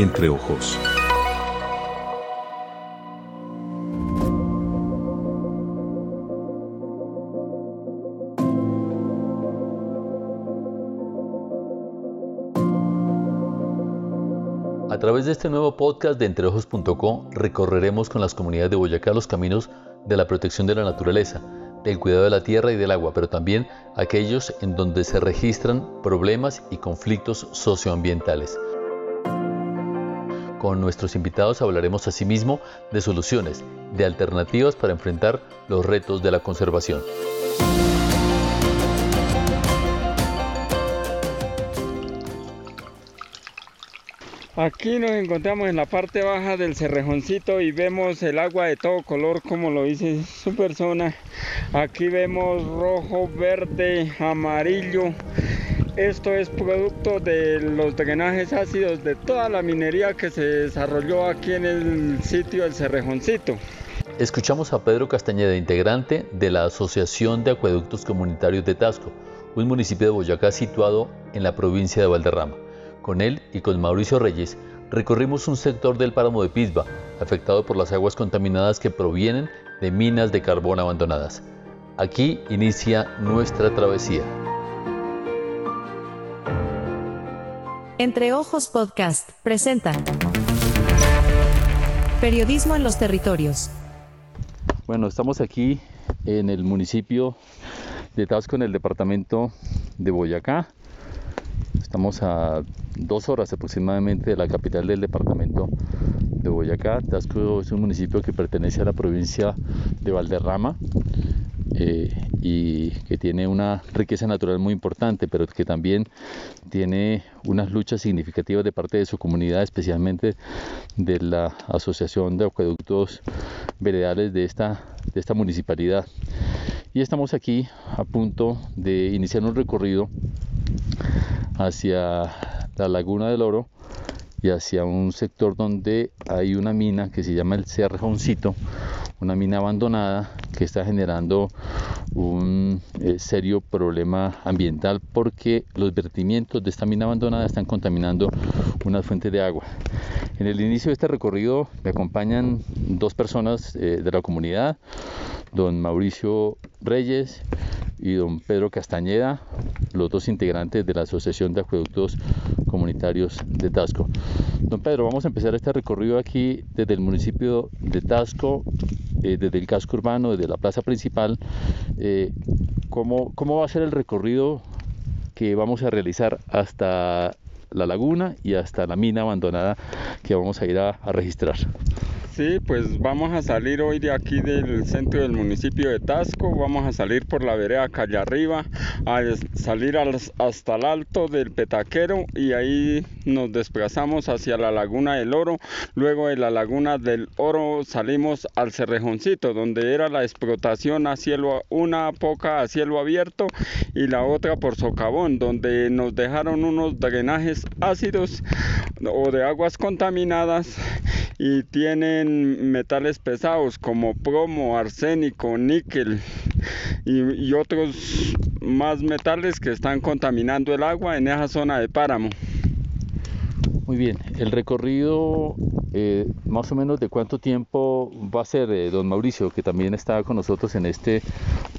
Entre ojos. A través de este nuevo podcast de entreojos.co recorreremos con las comunidades de Boyacá los caminos de la protección de la naturaleza, del cuidado de la tierra y del agua, pero también aquellos en donde se registran problemas y conflictos socioambientales. Con nuestros invitados hablaremos asimismo de soluciones, de alternativas para enfrentar los retos de la conservación. Aquí nos encontramos en la parte baja del cerrejoncito y vemos el agua de todo color como lo dice su persona. Aquí vemos rojo, verde, amarillo. Esto es producto de los drenajes ácidos de toda la minería que se desarrolló aquí en el sitio del cerrejoncito. Escuchamos a Pedro Castañeda, integrante de la Asociación de Acueductos Comunitarios de Tasco, un municipio de Boyacá situado en la provincia de Valderrama. Con él y con Mauricio Reyes recorrimos un sector del páramo de Pisba, afectado por las aguas contaminadas que provienen de minas de carbón abandonadas. Aquí inicia nuestra travesía. Entre Ojos Podcast presenta Periodismo en los territorios. Bueno, estamos aquí en el municipio de Tasco, en el departamento de Boyacá. Estamos a dos horas aproximadamente de la capital del departamento de Boyacá. Tasco es un municipio que pertenece a la provincia de Valderrama eh, y que tiene una riqueza natural muy importante, pero que también tiene unas luchas significativas de parte de su comunidad, especialmente de la Asociación de Acueductos Veredales de esta, de esta municipalidad. Y estamos aquí a punto de iniciar un recorrido hacia la Laguna del Oro y hacia un sector donde hay una mina que se llama el Cerroncito, una mina abandonada que está generando un eh, serio problema ambiental porque los vertimientos de esta mina abandonada están contaminando una fuente de agua. En el inicio de este recorrido me acompañan dos personas eh, de la comunidad, don Mauricio Reyes y don Pedro Castañeda, los dos integrantes de la Asociación de Acueductos Comunitarios de Tasco. Don Pedro, vamos a empezar este recorrido aquí desde el municipio de Tasco, eh, desde el casco urbano, desde la plaza principal. Eh, ¿cómo, ¿Cómo va a ser el recorrido que vamos a realizar hasta la laguna y hasta la mina abandonada que vamos a ir a, registrar? Sí, pues vamos a salir hoy de aquí del centro del municipio de Tasco, vamos a salir por la vereda calle arriba, a salir hasta el alto del Petaquero y ahí nos desplazamos hacia la laguna del Oro. Luego de la laguna del Oro salimos al Cerrejoncito, donde era la explotación a cielo, una poca a cielo abierto y la otra por socavón, donde nos dejaron unos drenajes ácidos o de aguas contaminadas y tienen metales pesados como plomo, arsénico, níquel y, otros más metales que están contaminando el agua en esa zona de páramo. Muy bien, el recorrido eh, más o menos de cuánto tiempo va a ser, eh, don Mauricio, que también está con nosotros en este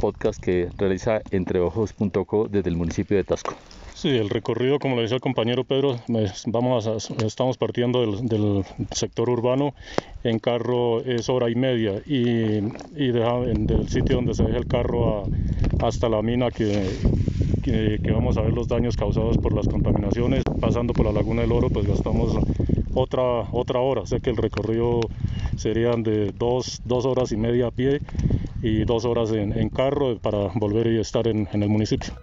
podcast que realiza entreojos.co desde el municipio de Tasco. Sí, el recorrido, como le decía el compañero Pedro, vamos estamos partiendo del, sector urbano, en carro es hora y media y, y del sitio donde se deja el carro hasta la mina que, que, vamos a ver los daños causados por las contaminaciones, pasando por la Laguna del Oro, pues gastamos otra, otra hora, sé que el recorrido serían de dos, dos horas y media a pie y dos horas en, carro para volver y estar en el municipio.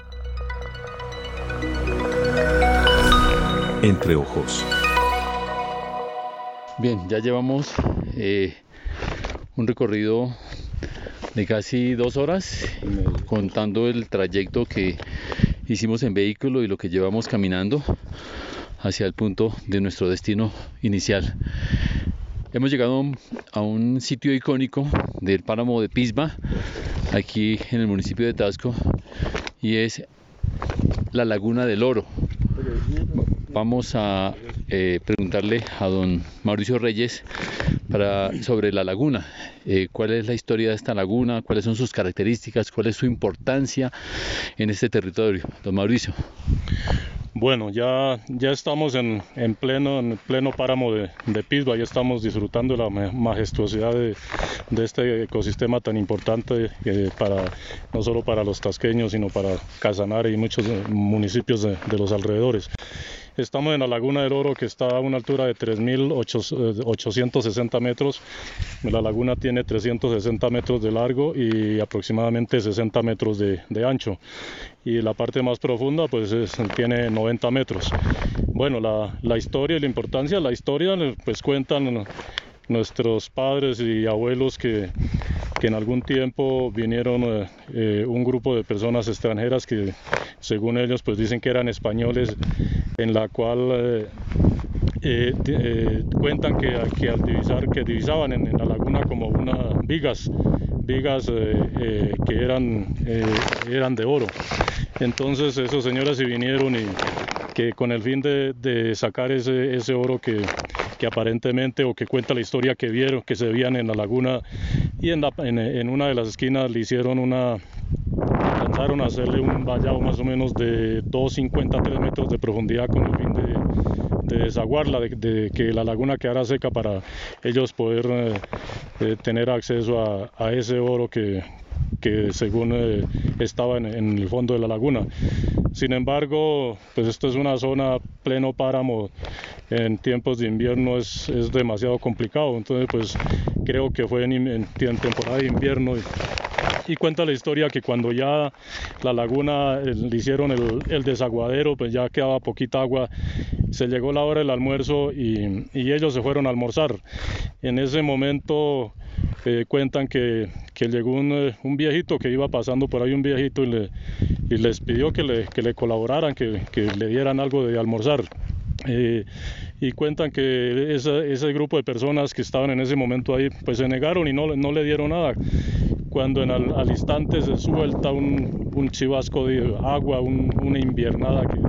Entre ojos. Bien, ya llevamos eh, un recorrido de casi dos horas, contando el trayecto que hicimos en vehículo y lo que llevamos caminando hacia el punto de nuestro destino inicial. Hemos llegado a un sitio icónico del páramo de Pisba, aquí en el municipio de Tasco, y es la Laguna del Oro. Vamos a eh, preguntarle a don Mauricio Reyes sobre la laguna. Eh, ¿Cuál es la historia de esta laguna? ¿Cuáles son sus características? ¿Cuál es su importancia en este territorio? Don Mauricio. Bueno, ya, ya estamos en, en pleno, en pleno páramo de, de Pisba, ya estamos disfrutando de la majestuosidad de, este ecosistema tan importante eh, para, no solo para los tasqueños, sino para Casanare y muchos municipios de, de los alrededores. Estamos en la Laguna del Oro que está a una altura de 3.860 metros. La laguna tiene 360 metros de largo y aproximadamente 60 metros de, de ancho. Y la parte más profunda pues es, tiene 90 metros. Bueno, la, la historia y la importancia, la historia pues cuentan nuestros padres y abuelos que, que en algún tiempo vinieron eh, eh, un grupo de personas extranjeras que según ellos pues dicen que eran españoles en la cual eh, cuentan que, que, al divisar que divisaban en, en la laguna como unas vigas vigas que eran eran de oro. Entonces esos señores se vinieron y que con el fin de, de sacar ese, ese oro que, que aparentemente o que cuenta la historia que vieron, que se veían en la laguna y en, la, en, en una de las esquinas le hicieron una, alcanzaron a hacerle un vallado más o menos de 2,50 3 metros de profundidad con el fin de, de desaguarla, de, de, que la laguna quedara seca para ellos poder eh, eh, tener acceso a, a, ese oro que, que según eh, estaba en, el fondo de la laguna. Sin embargo, pues esto es una zona pleno páramo, en tiempos de invierno es, es demasiado complicado, entonces pues creo que fue en, en temporada de invierno y, cuenta la historia que cuando ya la laguna le hicieron el, el, desaguadero, pues ya quedaba poquita agua, se llegó la hora del almuerzo y, ellos se fueron a almorzar. En ese momento eh, cuentan que, que llegó un, eh, un, viejito que iba pasando por ahí, un viejito, y, le, y les pidió que le, colaboraran, que, le dieran algo de almorzar. Eh, y cuentan que ese grupo de personas que estaban en ese momento ahí, pues se negaron y no le dieron nada. Cuando en al, al instante se suelta un, un, chivasco de agua, un, una inviernada que,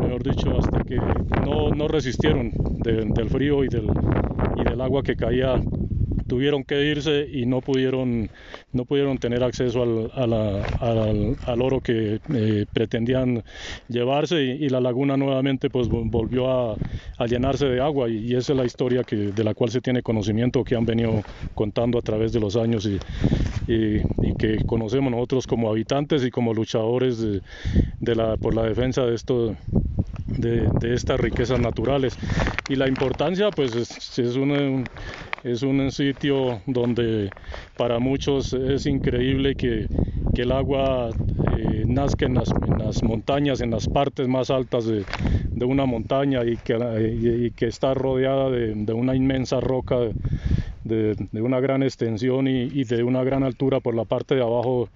mejor dicho, hasta que no, no resistieron de, del frío y del, y del agua que caía tuvieron que irse y no pudieron, no pudieron tener acceso al, al, oro que eh, pretendían llevarse y, la laguna nuevamente pues volvió a, llenarse de agua. Y, esa es la historia que, de la cual se tiene conocimiento que han venido contando a través de los años y, y que conocemos nosotros como habitantes y como luchadores de, la, por la defensa de esto de, estas riquezas naturales. Y la importancia pues es, un, es un sitio donde para muchos es increíble que, que el agua eh, nazca en las, montañas, en las partes más altas de, de una montaña y que, y que está rodeada de, de, una inmensa roca de, una gran extensión y, de una gran altura por la parte de abajo,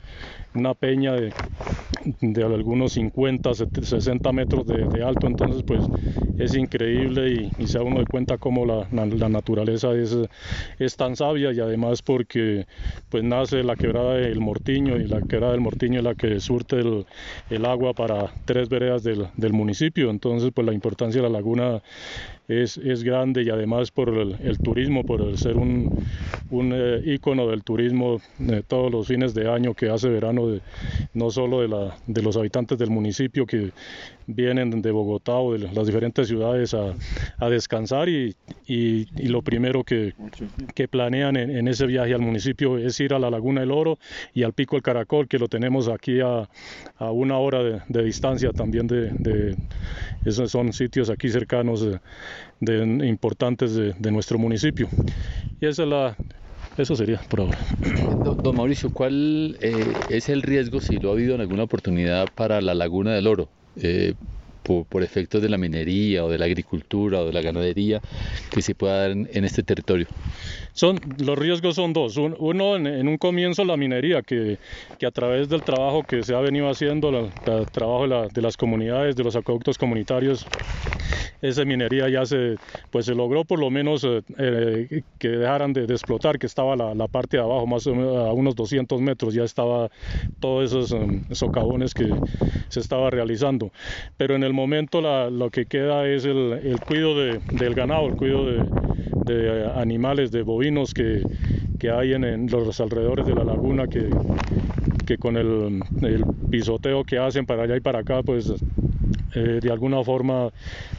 una peña de, de algunos 50, 60 metros de, alto, entonces pues es increíble y, y se da uno de cuenta cómo la, la, la, naturaleza es, es tan sabia y además porque pues nace la quebrada del Mortiño y la quebrada del Mortiño es la que surte el, el agua para tres veredas del, del municipio, entonces pues la importancia de la laguna es, es grande y además por el, el turismo, por el ser un, un eh, ícono del turismo de todos los fines de año que hace verano, de, no solo de, la, de los habitantes del municipio que vienen de Bogotá o de las diferentes ciudades a, a descansar y, y, y, lo primero que, que planean en, en, ese viaje al municipio es ir a la Laguna del Oro y al Pico del Caracol, que lo tenemos aquí a, a una hora de, de distancia también de, de, esos son sitios aquí cercanos importantes de, de, nuestro municipio. Y esa es la, eso sería por ahora. Don Mauricio, ¿cuál eh, es el riesgo, si lo ha habido en alguna oportunidad, para la Laguna del Oro? Eh, por, por, efectos de la minería o de la agricultura o de la ganadería que se pueda dar en, en este territorio? Son, los riesgos son dos. Uno, en, en un comienzo, la minería, que, que, a través del trabajo que se ha venido haciendo, el trabajo de, la, de, las comunidades, de los acueductos comunitarios, esa minería ya se, pues se logró por lo menos eh, eh, que dejaran de, de, explotar, que estaba la, la, parte de abajo, más o menos a unos 200 metros, ya estaba todos esos um, socavones que se estaba realizando. Pero en el momento lo que queda es el, el de, del ganado, el cuidado de, de animales, de bovinos que, que hay en, los alrededores de la laguna, que, que con el, el, pisoteo que hacen para allá y para acá, pues eh, de alguna forma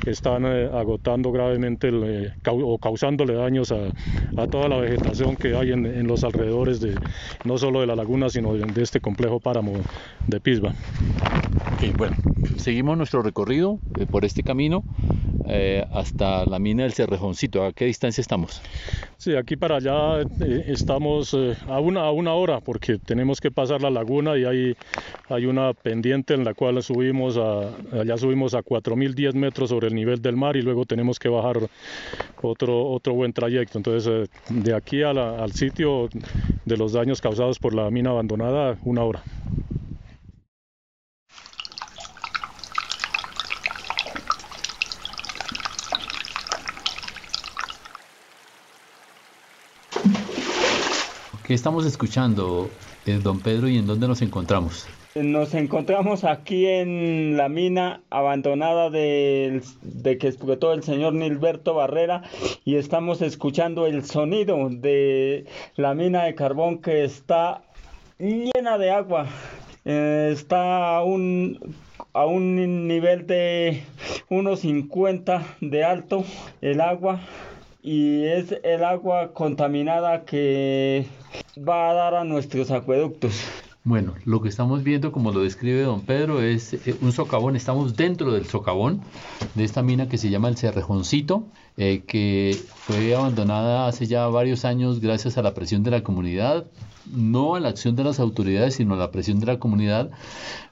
están eh, agotando gravemente eh, o causándole daños a, toda la vegetación que hay en, los alrededores de no solo de la laguna, sino de, este complejo páramo de Pisba. Bueno, seguimos nuestro recorrido por este camino eh, hasta la mina del Cerrejoncito. ¿A qué distancia estamos? Sí, aquí para allá eh, estamos eh, a, una, a una hora porque tenemos que pasar la laguna y hay, hay una pendiente en la cual subimos a, allá subimos a 4.010 metros sobre el nivel del mar y luego tenemos que bajar otro, otro buen trayecto. Entonces, de aquí al sitio de los daños causados por la mina abandonada, una hora. ¿Qué estamos escuchando, eh, don Pedro, y en dónde nos encontramos? Nos encontramos aquí en la mina abandonada de, de, que explotó el señor Nilberto Barrera y estamos escuchando el sonido de la mina de carbón que está llena de agua. Eh, está a un, a un nivel de unos 50 de alto el agua y es el agua contaminada que va a dar a nuestros acueductos. Bueno, lo que estamos viendo, como lo describe don Pedro, es eh, un socavón. Estamos dentro del socavón de esta mina que se llama el Cerrejoncito, eh, que fue abandonada hace ya varios años gracias a la presión de la comunidad, no a la acción de las autoridades, sino a la presión de la comunidad,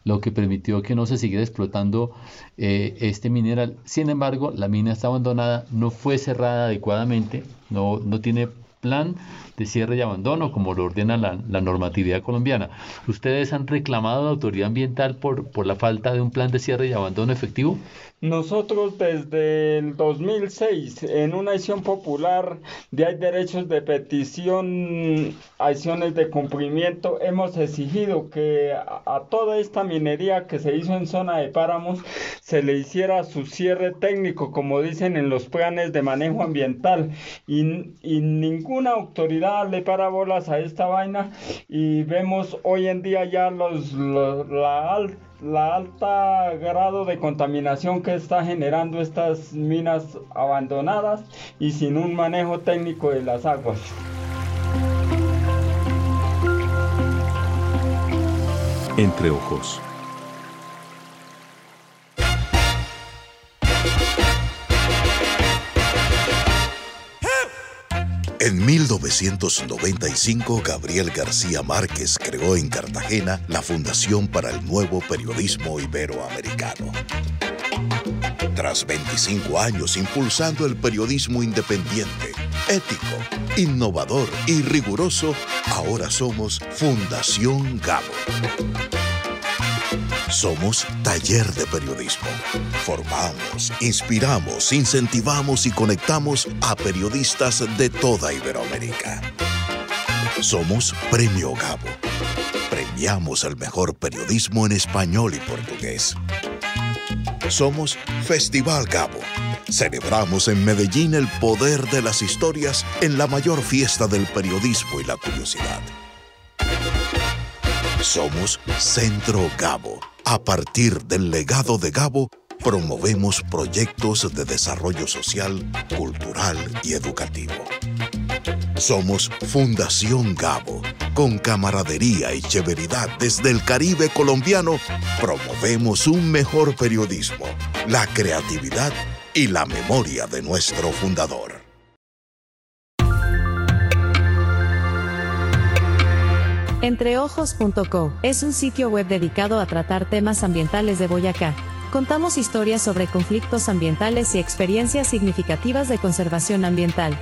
lo que permitió que no se siguiera explotando eh, este mineral. Sin embargo, la mina está abandonada, no fue cerrada adecuadamente, no, no tiene plan de cierre y abandono, como lo ordena la, la, normatividad colombiana. ¿Ustedes han reclamado a la autoridad ambiental por, por la falta de un plan de cierre y abandono efectivo? Nosotros desde el 2006, en una acción popular de hay derechos de petición, acciones de cumplimiento, hemos exigido que a, toda esta minería que se hizo en zona de páramos se le hiciera su cierre técnico, como dicen en los planes de manejo ambiental, y, y ninguna autoridad le para bolas a esta vaina, y vemos hoy en día ya los, los la la alta grado de contaminación que está generando estas minas abandonadas y sin un manejo técnico de las aguas. Entre ojos. En 1995, Gabriel García Márquez creó en Cartagena la Fundación para el Nuevo Periodismo Iberoamericano. Tras 25 años impulsando el periodismo independiente, ético, innovador y riguroso, ahora somos Fundación Gabo. Somos taller de periodismo. Formamos, inspiramos, incentivamos y conectamos a periodistas de toda Iberoamérica. Somos Premio Gabo. Premiamos el mejor periodismo en español y portugués. Somos Festival Gabo. Celebramos en Medellín el poder de las historias en la mayor fiesta del periodismo y la curiosidad. Somos Centro Gabo. A partir del legado de Gabo, promovemos proyectos de desarrollo social, cultural y educativo. Somos Fundación Gabo. Con camaradería y chéveridad desde el Caribe colombiano, promovemos un mejor periodismo, la creatividad y la memoria de nuestro fundador. Entreojos.co es un sitio web dedicado a tratar temas ambientales de Boyacá. Contamos historias sobre conflictos ambientales y experiencias significativas de conservación ambiental.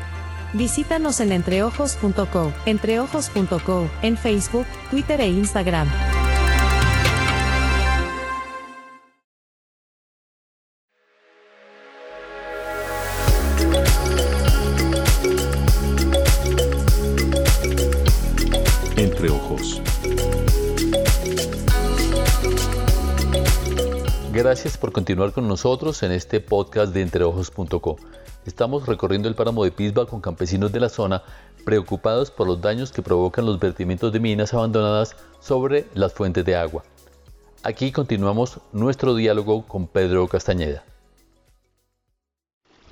Visítanos en entreojos.co, entreojos.co, en Facebook, Twitter e Instagram. Gracias por continuar con nosotros en este podcast de entreojos.co. Estamos recorriendo el páramo de Pisba con campesinos de la zona preocupados por los daños que provocan los vertimientos de minas abandonadas sobre las fuentes de agua. Aquí continuamos nuestro diálogo con Pedro Castañeda.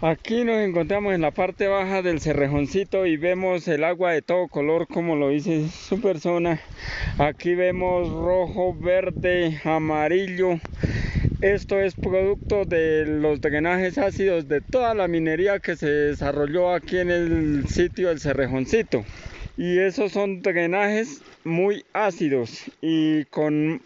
Aquí nos encontramos en la parte baja del cerrejoncito y vemos el agua de todo color como lo dice su persona. Aquí vemos rojo, verde, amarillo. Esto es producto de los drenajes ácidos de toda la minería que se desarrolló aquí en el sitio del cerrejoncito. Y esos son drenajes muy ácidos y con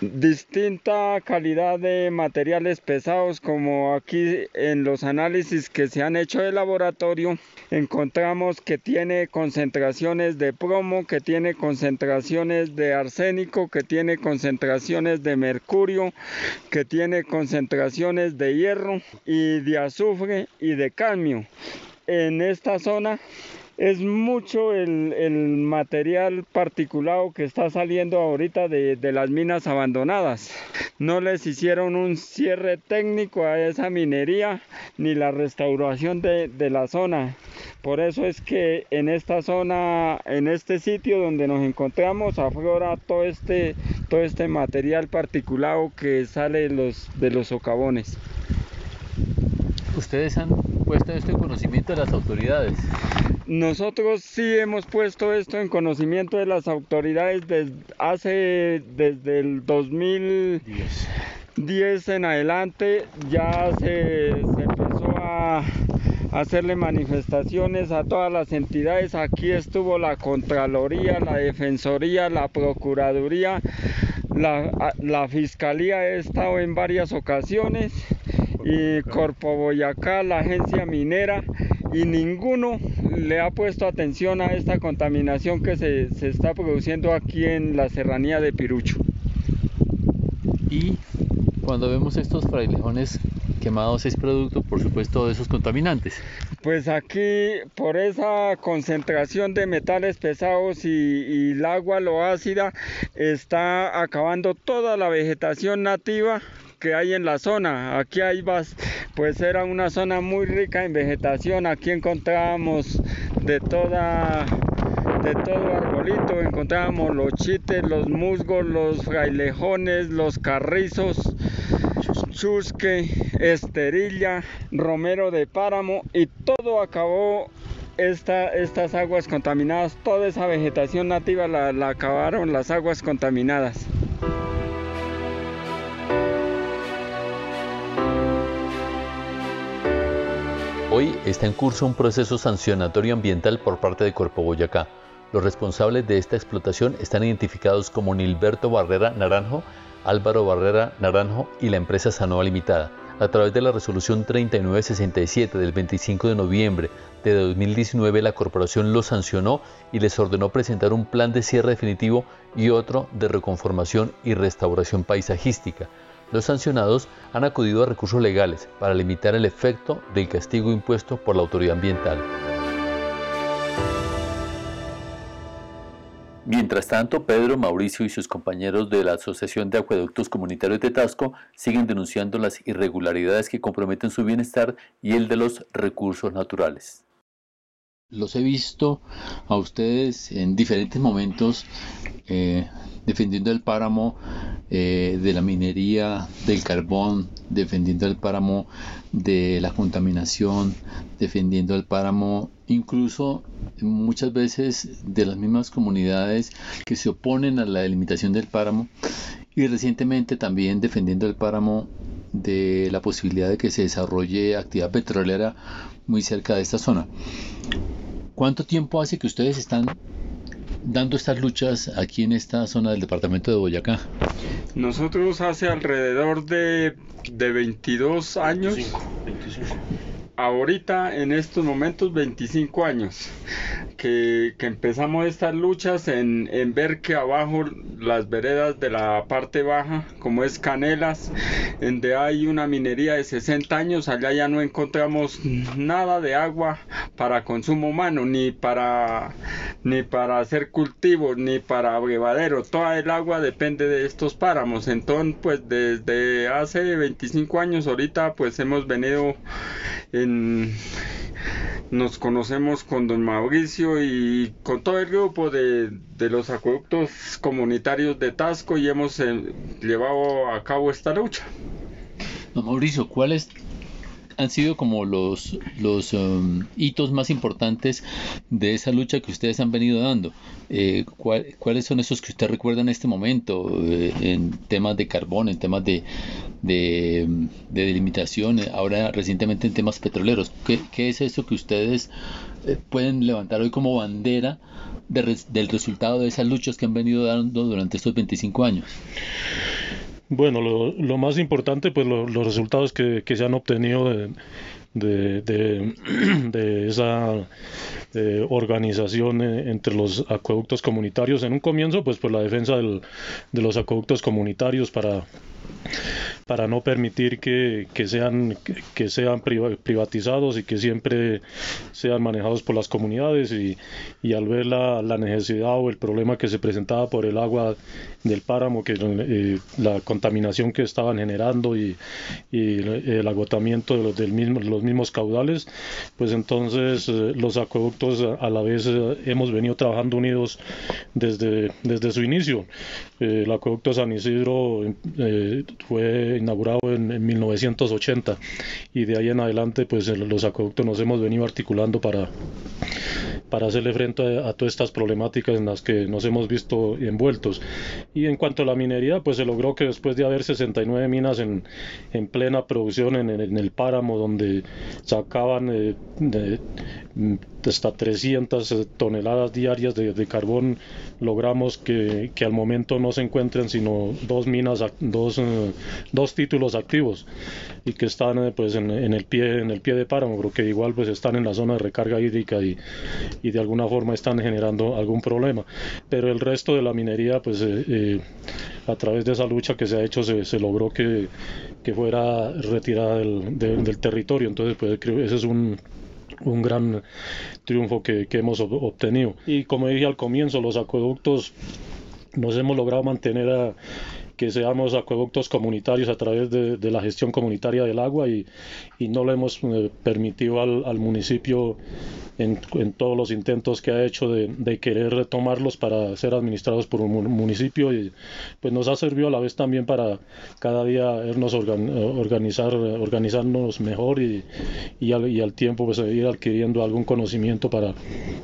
distinta calidad de materiales pesados como aquí en los análisis que se han hecho de laboratorio encontramos que tiene concentraciones de plomo, que tiene concentraciones de arsénico, que tiene concentraciones de mercurio, que tiene concentraciones de hierro y de azufre y de cadmio. En esta zona es mucho el, material particulado que está saliendo ahorita de, las minas abandonadas. No les hicieron un cierre técnico a esa minería ni la restauración de, la zona. Por eso es que en esta zona, en este sitio donde nos encontramos, aflora todo este, todo este material particulado que sale de los, de los socavones. ¿Ustedes han puesto esto en conocimiento de las autoridades? Nosotros sí hemos puesto esto en conocimiento de las autoridades desde hace desde el 2010 en adelante ya se, empezó a hacerle manifestaciones a todas las entidades. Aquí estuvo la Contraloría, la Defensoría, la Procuraduría, la, la Fiscalía ha estado en varias ocasiones y Corpo Boyacá, la agencia minera y ninguno le ha puesto atención a esta contaminación que se, está produciendo aquí en la serranía de Pirucho. Y cuando vemos estos frailejones quemados es producto, por supuesto, de esos contaminantes. Pues aquí, por esa concentración de metales pesados y, y, el agua lo ácida, está acabando toda la vegetación nativa que hay en la zona. Aquí hay pues era una zona muy rica en vegetación. Aquí encontrábamos de toda de todo arbolito, encontrábamos los chites, los musgos, los frailejones, los carrizos, chusque, esterilla, romero de páramo y todo acabó esta, estas aguas contaminadas, toda esa vegetación nativa la acabaron las aguas contaminadas. Hoy está en curso un proceso sancionatorio ambiental por parte de Corpo Boyacá. Los responsables de esta explotación están identificados como Nilberto Barrera Naranjo, Álvaro Barrera Naranjo y la empresa Sanoa Limitada. A través de la resolución 3967 del 25 de noviembre de 2019, la corporación los sancionó y les ordenó presentar un plan de cierre definitivo y otro de reconformación y restauración paisajística. Los sancionados han acudido a recursos legales para limitar el efecto del castigo impuesto por la autoridad ambiental. Mientras tanto, Pedro, Mauricio y sus compañeros de la Asociación de Acueductos Comunitarios de Tasco siguen denunciando las irregularidades que comprometen su bienestar y el de los recursos naturales. Los he visto a ustedes en diferentes momentos eh, defendiendo el páramo eh, de la minería, del carbón, defendiendo el páramo de la contaminación, defendiendo el páramo incluso muchas veces de las mismas comunidades que se oponen a la delimitación del páramo y recientemente también defendiendo el páramo de la posibilidad de que se desarrolle actividad petrolera muy cerca de esta zona. ¿Cuánto tiempo hace que ustedes están dando estas luchas aquí en esta zona del departamento de Boyacá? Nosotros hace alrededor de, de 22 años. 25, ahorita en estos momentos 25 años que, empezamos estas luchas en, en, ver que abajo las veredas de la parte baja como es Canelas donde hay una minería de 60 años allá ya no encontramos nada de agua para consumo humano ni para ni para hacer cultivos ni para abrevadero. Toda el agua depende de estos páramos. Entonces pues desde hace 25 años ahorita pues hemos venido en, nos conocemos con don Mauricio y con todo el grupo de, los acueductos comunitarios de Tasco y hemos eh, llevado a cabo esta lucha. Don Mauricio, ¿cuál es han sido como los, los um, hitos más importantes de esa lucha que ustedes han venido dando? Eh, ¿Cuáles son esos que usted recuerda en este momento eh, en temas de carbón, en temas de, de, delimitación, ahora recientemente en temas petroleros? ¿Qué, es eso que ustedes eh, pueden levantar hoy como bandera del resultado de esas luchas que han venido dando durante estos 25 años? Bueno, lo, lo, más importante, pues los resultados que, se han obtenido de, de, esa eh, organización eh, entre los acueductos comunitarios. En un comienzo, pues por la defensa de los acueductos comunitarios para para no permitir que, sean, que sean privatizados y que siempre sean manejados por las comunidades y, al ver la, necesidad o el problema que se presentaba por el agua del páramo, que eh, la contaminación que estaban generando y, el agotamiento de los, del mismo, los mismos caudales, pues entonces eh, los acueductos a la vez eh, hemos venido trabajando unidos desde, desde su inicio. el acueducto San Isidro fue inaugurado en, 1980 y de ahí en adelante pues los acueductos nos hemos venido articulando para, para hacerle frente a, todas estas problemáticas en las que nos hemos visto envueltos. Y en cuanto a la minería, pues se logró que después de haber 69 minas en, en plena producción en, el páramo, donde sacaban eh, de, hasta 300 toneladas diarias de, carbón, logramos que, que, al momento no se encuentren sino dos minas, dos, eh, dos títulos activos y que están eh, pues en, el pie en el pie de páramo, pero que igual pues están en la zona de recarga hídrica y, y de alguna forma están generando algún problema. Pero el resto de la minería pues eh, a través de esa lucha que se ha hecho se, se logró que, que, fuera retirada del, del territorio. Entonces pues creo que ese es un un gran triunfo que, hemos obtenido. Y como dije al comienzo, los acueductos nos hemos logrado mantener a que seamos acueductos comunitarios a través de, la gestión comunitaria del agua y, no le hemos eh, permitido al, municipio en, todos los intentos que ha hecho de, querer retomarlos para ser administrados por un municipio y pues nos ha servido a la vez también para cada día irnos organizar, organizarnos mejor y, al, tiempo pues ir adquiriendo algún conocimiento para,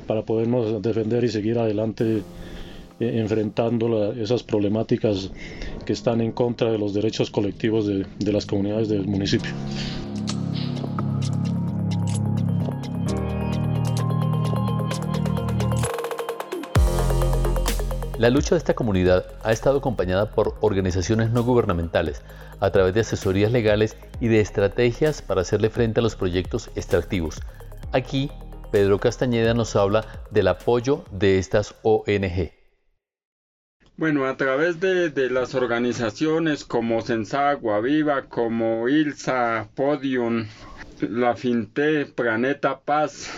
para podernos defender y seguir adelante eh, enfrentando esas problemáticas que están en contra de los derechos colectivos de, de las comunidades del municipio. La lucha de esta comunidad ha estado acompañada por organizaciones no gubernamentales a través de asesorías legales y de estrategias para hacerle frente a los proyectos extractivos. Aquí, Pedro Castañeda nos habla del apoyo de estas ONG. Bueno, a través de, las organizaciones como Sensagua Viva, como ILSA, Podium, la Finte, Planeta Paz,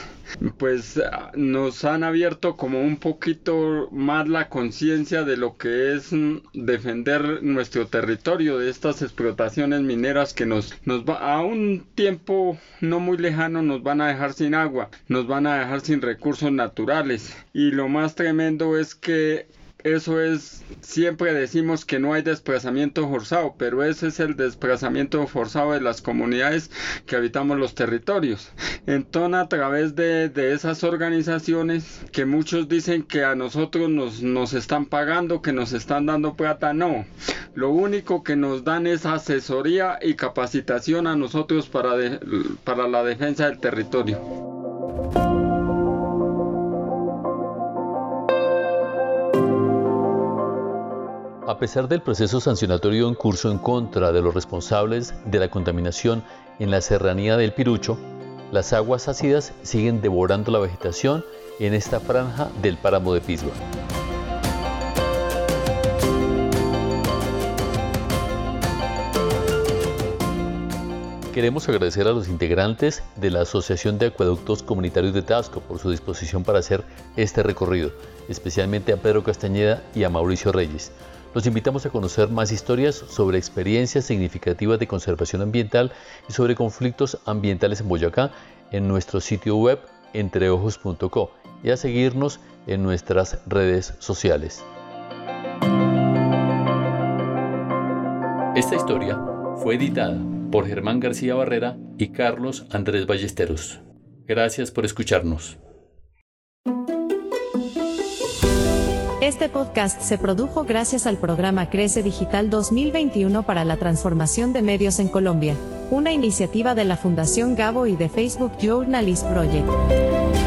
pues nos han abierto como un poquito más la conciencia de lo que es defender nuestro territorio de estas explotaciones mineras que nos, nos va a un tiempo no muy lejano nos van a dejar sin agua, nos van a dejar sin recursos naturales. Y lo más tremendo es que eso es, siempre decimos que no hay desplazamiento forzado, pero ese es el desplazamiento forzado de las comunidades que habitamos los territorios. Entonces, a través de, esas organizaciones que muchos dicen que a nosotros nos, nos están pagando, que nos están dando plata, no. Lo único que nos dan es asesoría y capacitación a nosotros para, para la defensa del territorio. A pesar del proceso sancionatorio en curso en contra de los responsables de la contaminación en la serranía del Pirucho, las aguas ácidas siguen devorando la vegetación en esta franja del páramo de Pisgua. Queremos agradecer a los integrantes de la Asociación de Acueductos Comunitarios de Tasco por su disposición para hacer este recorrido, especialmente a Pedro Castañeda y a Mauricio Reyes. Los invitamos a conocer más historias sobre experiencias significativas de conservación ambiental y sobre conflictos ambientales en Boyacá en nuestro sitio web entreojos.co y a seguirnos en nuestras redes sociales. Esta historia fue editada por Germán García Barrera y Carlos Andrés Ballesteros. Gracias por escucharnos. Este podcast se produjo gracias al programa Crece Digital 2021 para la transformación de medios en Colombia, una iniciativa de la Fundación Gabo y de Facebook Journalist Project.